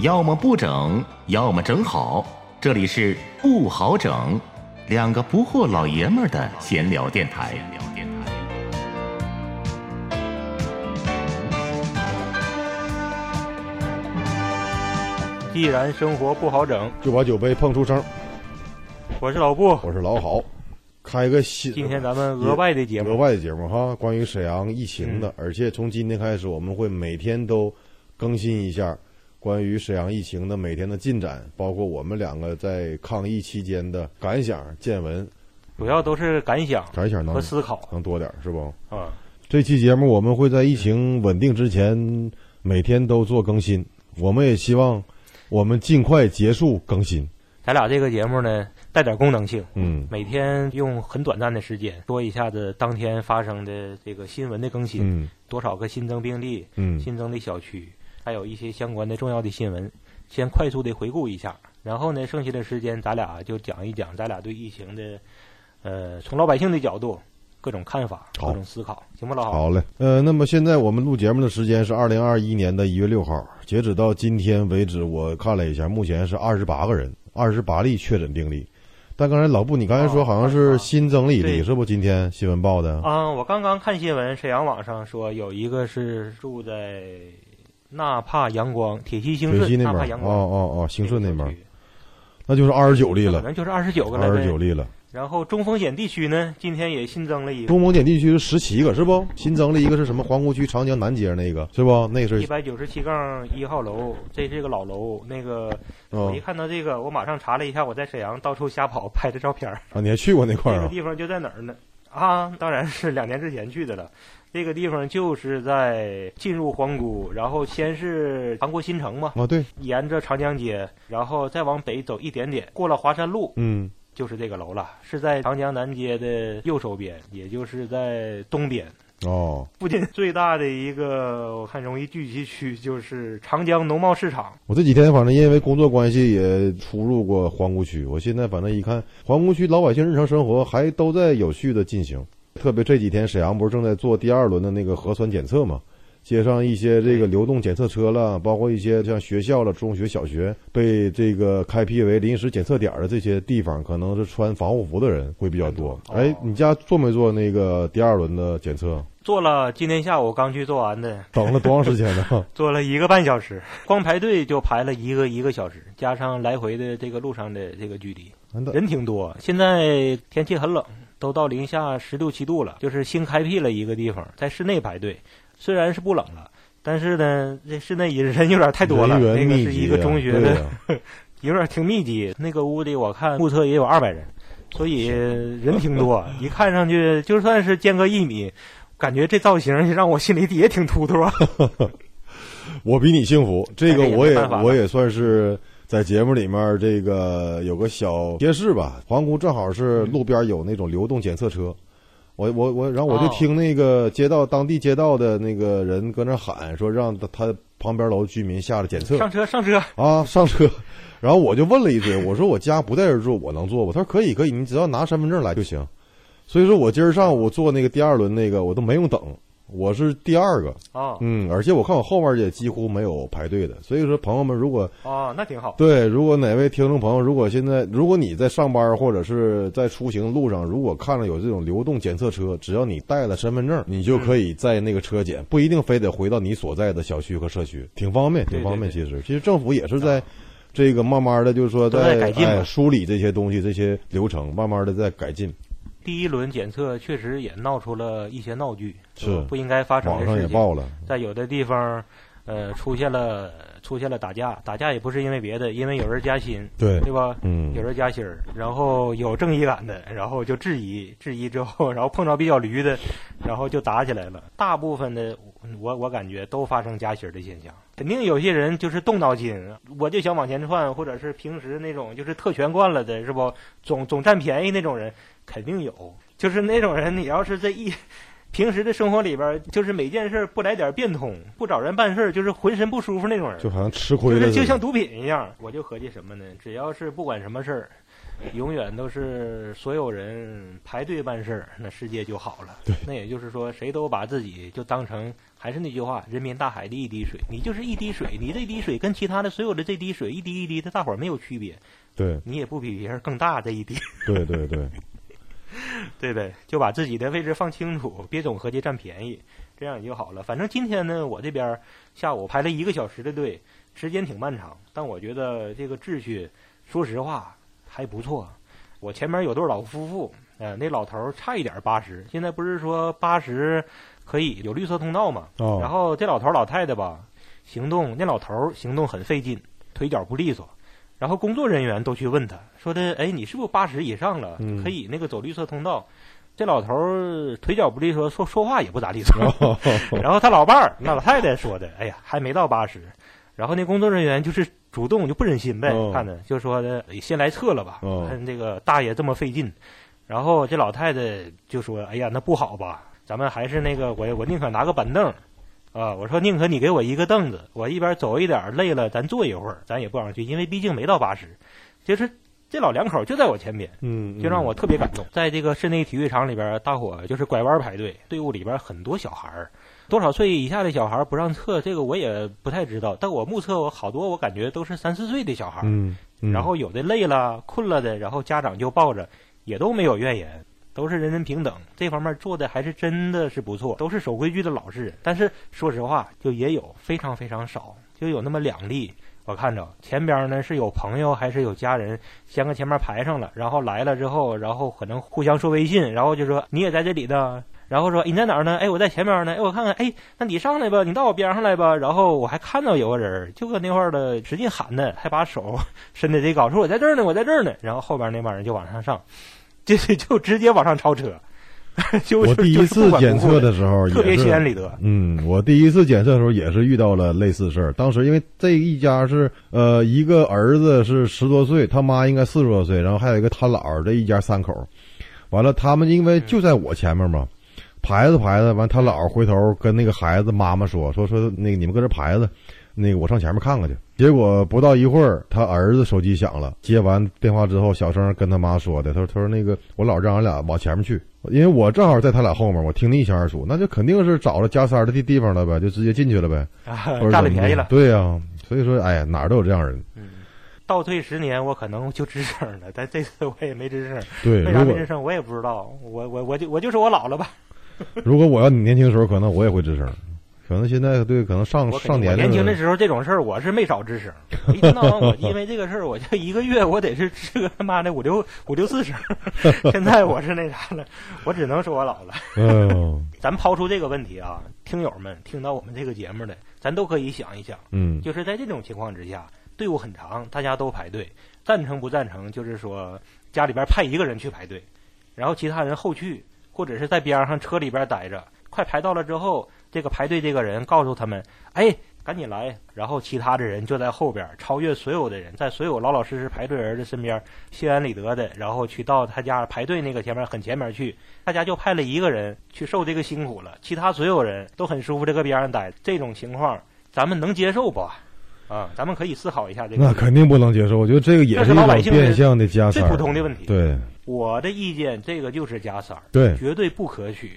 要么不整，要么整好。这里是不好整，两个不惑老爷们儿的闲聊电台。既然生活不好整，就把酒杯碰出声。我是老布，我是老郝，开个新今天咱们额外的节目，额外的节目哈，关于沈阳疫情的，而且从今天开始，我们会每天都更新一下关于沈阳疫情的每天的进展，包括我们两个在抗疫期间的感想见闻，主要都是感想、感想能和思考，能多点是不？啊，这期节目我们会在疫情稳定之前每天都做更新，我们也希望我们尽快结束更新。咱俩这个节目呢，带点功能性，嗯每天用很短暂的时间说一下子当天发生的这个新闻的更新，嗯多少个新增病例，嗯新增的小区，还有一些相关的重要的新闻，先快速的回顾一下。然后呢，剩下的时间咱俩就讲一讲咱俩对疫情的，呃，从老百姓的角度各种看法、各种思考，行不，老好？好嘞，呃，那么现在我们录节目的时间是二零二一年的一月六号，截止到今天为止，我看了一下，目前是二十八个人，二十八例确诊病例。但刚才老布，你刚才说哦好像是新增了一例，是不？今天新闻报的。啊，我刚刚看新闻，沈阳网上说有一个是住在纳帕阳光铁西兴顺纳帕阳光哦哦哦，兴顺那边那就是二十九例了，可能就是二十九个了。二十九。例了。然后中风险地区呢，今天也新增了一个中风险地区是十七个，是不？新增了一个是什么？皇姑区长江南街那个，是不？那个是一百九十七杠一号楼，这是个老楼。那个我哦一看到这个，我马上查了一下，我在沈阳到处瞎跑拍的照片。啊，你还去过那块这儿啊？个地方就在哪儿呢？啊，当然是两年之前去的了。这个地方就是在进入皇姑，然后先是韩国新城嘛，哦，对，沿着长江街，然后再往北走一点点，过了华山路，嗯，就是这个楼了，是在长江南街的右手边，也就是在东边。哦，附近最大的一个我看容易聚集区就是长江农贸市场，我这几天反正因为工作关系也出入过皇姑区，我现在反正一看皇姑区老百姓日常生活还都在有序的进行，特别这几天沈阳不是正在做第二轮的那个核酸检测吗，街上一些这个流动检测车了，包括一些像学校了、中学、小学被这个开辟为临时检测点的这些地方，可能是穿防护服的人会比较多。哦哎，你家做没做那个第二轮的检测？做了今天下午刚去做完的，等了多长时间呢？做了一个半小时，光排队就排了一个一个小时，加上来回的这个路上的这个距离，人挺多。现在天气很冷，都到零下十六七度了，就是新开辟了一个地方，在室内排队，虽然是不冷了。但是呢，这室内人有点太多了。那个是一个中学的，呀 有点挺密集。那个屋里我看目测也有二百人，所以人挺多。一看上去就算是间隔一米，感觉这造型让我心里底也挺突突。我比你幸福，这个我也我也算是在节目里面这个有个小贴士吧。皇姑正好是路边有那种流动检测车，我我我，然后我就哦听那个街道当地街道的那个人搁那喊说，让他他旁边楼居民下来检测上车，上车。啊，上车。然后我就问了一嘴，我说我家不在这儿住，我能做不？他说可以可以，你只要拿身份证来就行。所以说我今儿上午做那个第二轮那个，我都没用等，我是第二个。啊嗯，而且我看我后面也几乎没有排队的，所以说朋友们，如果啊，那挺好。对，如果哪位听众朋友，如果现在如果你在上班或者是在出行路上，如果看了有这种流动检测车，只要你带了身份证，你就可以在那个车检，不一定非得回到你所在的小区和社区，挺方便，挺方便。对其实，其实政府也是在。这个慢慢的，就是说都在改进哎梳理这些东西、这些流程，慢慢的在改进。第一轮检测确实也闹出了一些闹剧，是不应该发生的事情。也爆了，在有的地方，呃，出现了出现了打架，打架也不是因为别的，因为有人加薪，对，对吧？嗯有人加薪儿，然后有正义感的，然后就质疑，质疑之后，然后碰着比较驴的，然后就打起来了。大部分的，我我感觉都发生加薪儿的现象。肯定有些人就是动脑筋，我就想往前窜，或者是平时那种就是特权惯了的，是不？总总占便宜那种人肯定有。就是那种人，你要是这一平时的生活里边，就是每件事儿不来点变通，不找人办事儿，就是浑身不舒服那种人。就好像吃亏就是就像毒品一样，我就合计什么呢？只要是不管什么事儿，永远都是所有人排队办事儿，那世界就好了。对。那也就是说，谁都把自己就当成还是那句话，人民大海的一滴水，你就是一滴水，你这滴水跟其他的所有的这滴水一滴一滴的，大伙儿没有区别，对。你也不比别人更大这一滴，对对对，对呗？就把自己的位置放清楚，别总合计占便宜，这样也就好了。反正今天呢，我这边下午排了一个小时的队，时间挺漫长，但我觉得这个秩序，说实话还不错。我前面有对老夫妇，呃，那老头儿差一点八十，现在不是说八十可以有绿色通道嘛？哦然后这老头儿老太太吧，行动那老头儿行动很费劲，腿脚不利索。然后工作人员都去问他说的，哎，你是不是八十以上了，嗯可以那个走绿色通道？这老头儿腿脚不利索，说说话也不咋利索。然后他老伴儿那老太太说的，哎呀，还没到八十。然后那工作人员就是主动就不忍心呗，哦看着就说的哎先来测了吧，哦看这个大爷这么费劲。然后这老太太就说，哎呀，那不好吧，咱们还是那个我我宁可拿个板凳。啊，我说宁可你给我一个凳子，我一边走一点，累了咱坐一会儿，咱也不想去，因为毕竟没到八十。就是这老两口就在我前边，嗯，就让我特别感动。在这个室内体育场里边，大伙就是拐弯排队，队伍里边很多小孩儿，多少岁以下的小孩儿不让测，这个我也不太知道。但我目测，我好多我感觉都是三四岁的小孩儿，嗯，嗯，然后有的累了、困了的，然后家长就抱着，也都没有怨言。都是人人平等，这方面做的还是真的是不错，都是守规矩的老实人。但是说实话，就也有非常非常少，就有那么两例，我看着前边呢是有朋友还是有家人先搁前面排上了，然后来了之后，然后可能互相说微信，然后就说你也在这里呢，然后说你在哪儿呢？哎，我在前面呢。哎，我看看，哎，那你上来吧，你到我边上来吧。然后我还看到有个人就搁那块儿的使劲喊呢，还把手伸得贼高，说我在这儿呢，我在这儿呢。然后后边那帮人就往上上，这就直接往上超车。就我第一次检测的时候，特别心安理得。嗯，我第一次检测的时候也是遇到了类似事儿。当时因为这一家是呃一个儿子是十多岁，他妈应该四十多岁，然后还有一个他姥儿，这一家三口。完了，他们因为就在我前面嘛，排着排着，完他姥儿回头跟那个孩子妈妈说说说那个你们搁这排着，那个我上前面看看去。结果不到一会儿，他儿子手机响了，接完电话之后，小声跟他妈说的，他说他说那个我老让俺俩往前面去，因为我正好在他俩后面，我听得一清二楚，那就肯定是找了加塞儿的地地方了呗，就直接进去了呗，占了便宜了。对呀、所以说，哎呀，哪儿都有这样人。嗯，倒退十年，我可能就吱声了，但这次我也没吱声。对，为啥没吱声？我也不知道。我我我就我就说我老了吧。如果我要你年轻时候，可能我也会吱声，可能现在对，可能上上年年轻的时候这种事儿我是没少吱声。我一天到晚我因为这个事儿，我就一个月我得是吱个他妈的五六五六四声。现在我是那啥了，我只能说我老了。嗯咱抛出这个问题啊，听友们听到我们这个节目的，咱都可以想一想，嗯就是在这种情况之下，队伍很长，大家都排队，赞成不赞成？就是说家里边派一个人去排队，然后其他人后去，或者是在边上车里边待着，快排到了之后，这个排队这个人告诉他们，哎。赶紧来！然后其他的人就在后边超越所有的人，在所有老老实实排队人的身边，心安理得的，然后去到他家排队那个前面很前面去，他家就派了一个人去受这个辛苦了，其他所有人都很舒服这个边上待。这种情况，咱们能接受不？啊，咱们可以思考一下这个那肯定不能接受。我觉得这个也是一种老百姓的变相的加塞最普通的问题。对我的意见，这个就是加塞儿，对绝对不可取，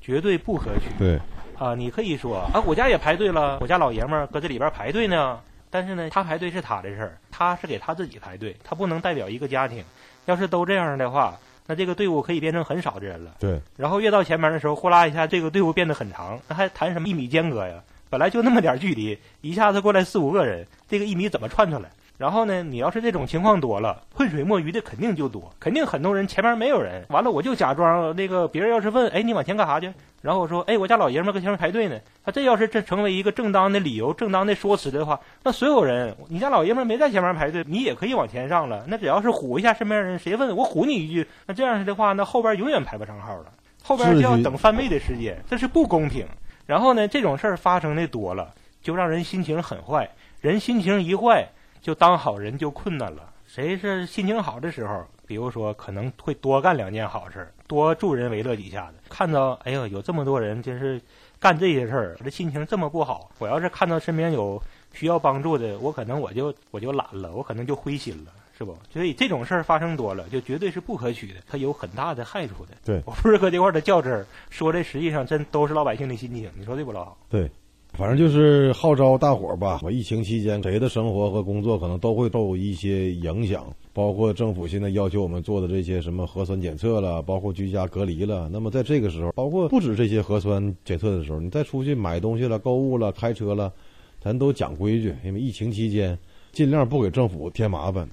绝对不可取。对，啊，你可以说啊，我家也排队了，我家老爷们儿搁这里边排队呢。但是呢，他排队是他的事儿，他是给他自己排队，他不能代表一个家庭。要是都这样的话，那这个队伍可以变成很少的人了。对，然后越到前面的时候，呼啦一下，这个队伍变得很长，那还谈什么一米间隔呀？本来就那么点儿距离，一下子过来四五个人，这个一米怎么串出来？然后呢，你要是这种情况多了，浑水摸鱼的肯定就多，肯定很多人前面没有人，完了我就假装那个别人要是问，哎，你往前干啥去？然后我说，哎，我家老爷们儿搁前面排队呢。他这要是这成为一个正当的理由、正当的说辞的话，那所有人，你家老爷们儿没在前面排队，你也可以往前上了。那只要是唬一下身边人，谁问我唬你一句，那这样式的话，那后边永远排不上号了，后边就要等翻倍的时间，这是不公平。然后呢，这种事儿发生的多了，就让人心情很坏，人心情一坏，就当好人就困难了。谁是心情好的时候，比如说可能会多干两件好事儿，多助人为乐几下子。看到哎呦，有这么多人就是干这些事儿，我这心情这么不好。我要是看到身边有需要帮助的，我可能我就我就懒了，我可能就灰心了。是不？所以这种事儿发生多了，就绝对是不可取的，它有很大的害处的。对我不是搁这块儿的较真儿，说这实际上真都是老百姓的心情，你说对不老好？对，反正就是号召大伙儿吧。我疫情期间谁的生活和工作可能都会受一些影响，包括政府现在要求我们做的这些什么核酸检测了，包括居家隔离了。那么在这个时候，包括不止这些核酸检测的时候，你再出去买东西了、购物了、开车了，咱都讲规矩，因为疫情期间尽量不给政府添麻烦。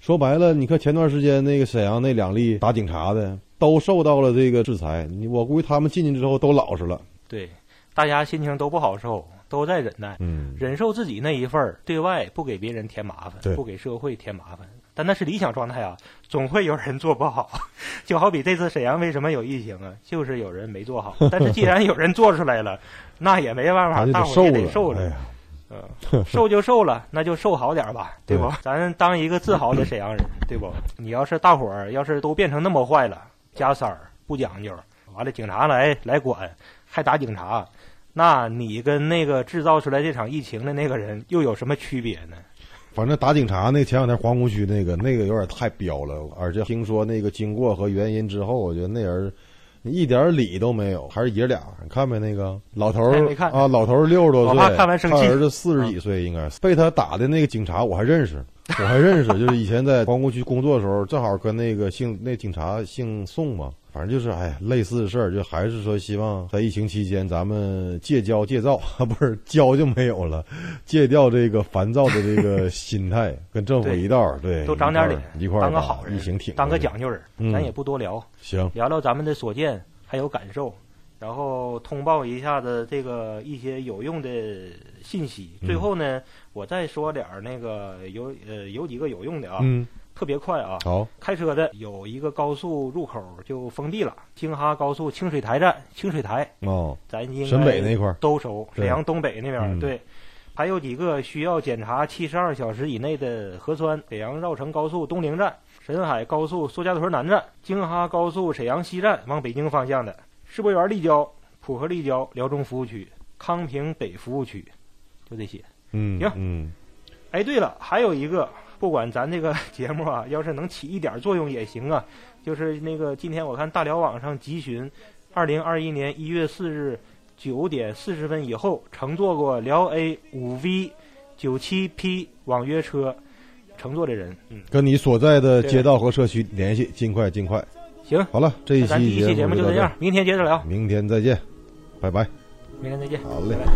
说白了，你看前段时间那个沈阳那两例打警察的，都受到了这个制裁。我估计他们进去之后都老实了。对，大家心情都不好受，都在忍耐，嗯，忍受自己那一份儿，对外不给别人添麻烦，不给社会添麻烦。但那是理想状态啊，总会有人做不好。就好比这次沈阳为什么有疫情啊，就是有人没做好。但是既然有人做出来了，那也没办法，大伙儿也得了。受了。哎呀，嗯，受就受了，那就受好点吧，对不对？咱当一个自豪的沈阳人，对不？你要是大伙儿要是都变成那么坏了，加塞儿不讲究，完了警察来来管，还打警察，那你跟那个制造出来这场疫情的那个人又有什么区别呢？反正打警察那前两天皇姑区那个那个有点太彪了，而且听说那个经过和原因之后，我觉得那人一点理都没有，还是爷俩。你看没那个老头啊，老头儿六十多岁，我怕看完生气他儿子四十几岁，应该是被他打的那个警察我还认识，我还认识，就是以前在皇姑区工作的时候，正好跟那个姓那警察姓宋嘛。反正就是，哎呀，类似的事儿，就还是说，希望在疫情期间，咱们戒骄戒躁啊，不是骄就没有了，戒掉这个烦躁的这个心态，跟政府一道儿，对，都长点脸，一块儿把当个好人，疫情挺当个讲究人。嗯咱也不多聊，行，聊聊咱们的所见还有感受，然后通报一下子这个一些有用的信息。嗯最后呢，我再说点儿那个有呃有几个有用的啊，嗯，特别快啊。好，开车的有一个高速入口就封闭了，京哈高速清水台站，清水台哦，咱应该沈北那块儿都熟，沈阳东北那边、嗯对。还有几个需要检查七十二小时以内的核酸：沈阳绕城高速东陵站、沈海高速苏家屯南站、京哈高速沈阳西站往北京方向的，世博园立交、浦河立交辽中服务区、康平北服务区，就这些。嗯，行嗯，哎，对了，还有一个，不管咱这个节目啊，要是能起一点作用也行啊。就是那个今天我看大辽网上集询，二零二一年一月四日九点四十分以后乘坐过辽 A 五 V 九七 P 网约车乘坐的人，嗯，跟你所在的街道和社区联系，尽快尽快。行，好了，这一期节目就这样，明天接着聊，明天再见，拜拜。明天再见，好嘞拜拜。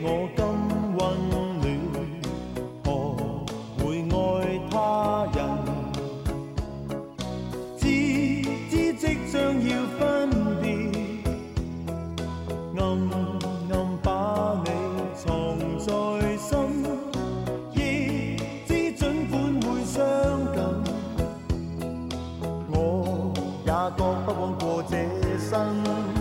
我今温暖，何会爱他人？知知即将要分别，暗暗把你藏在心，亦知尽管会伤感，我也觉不枉过这生。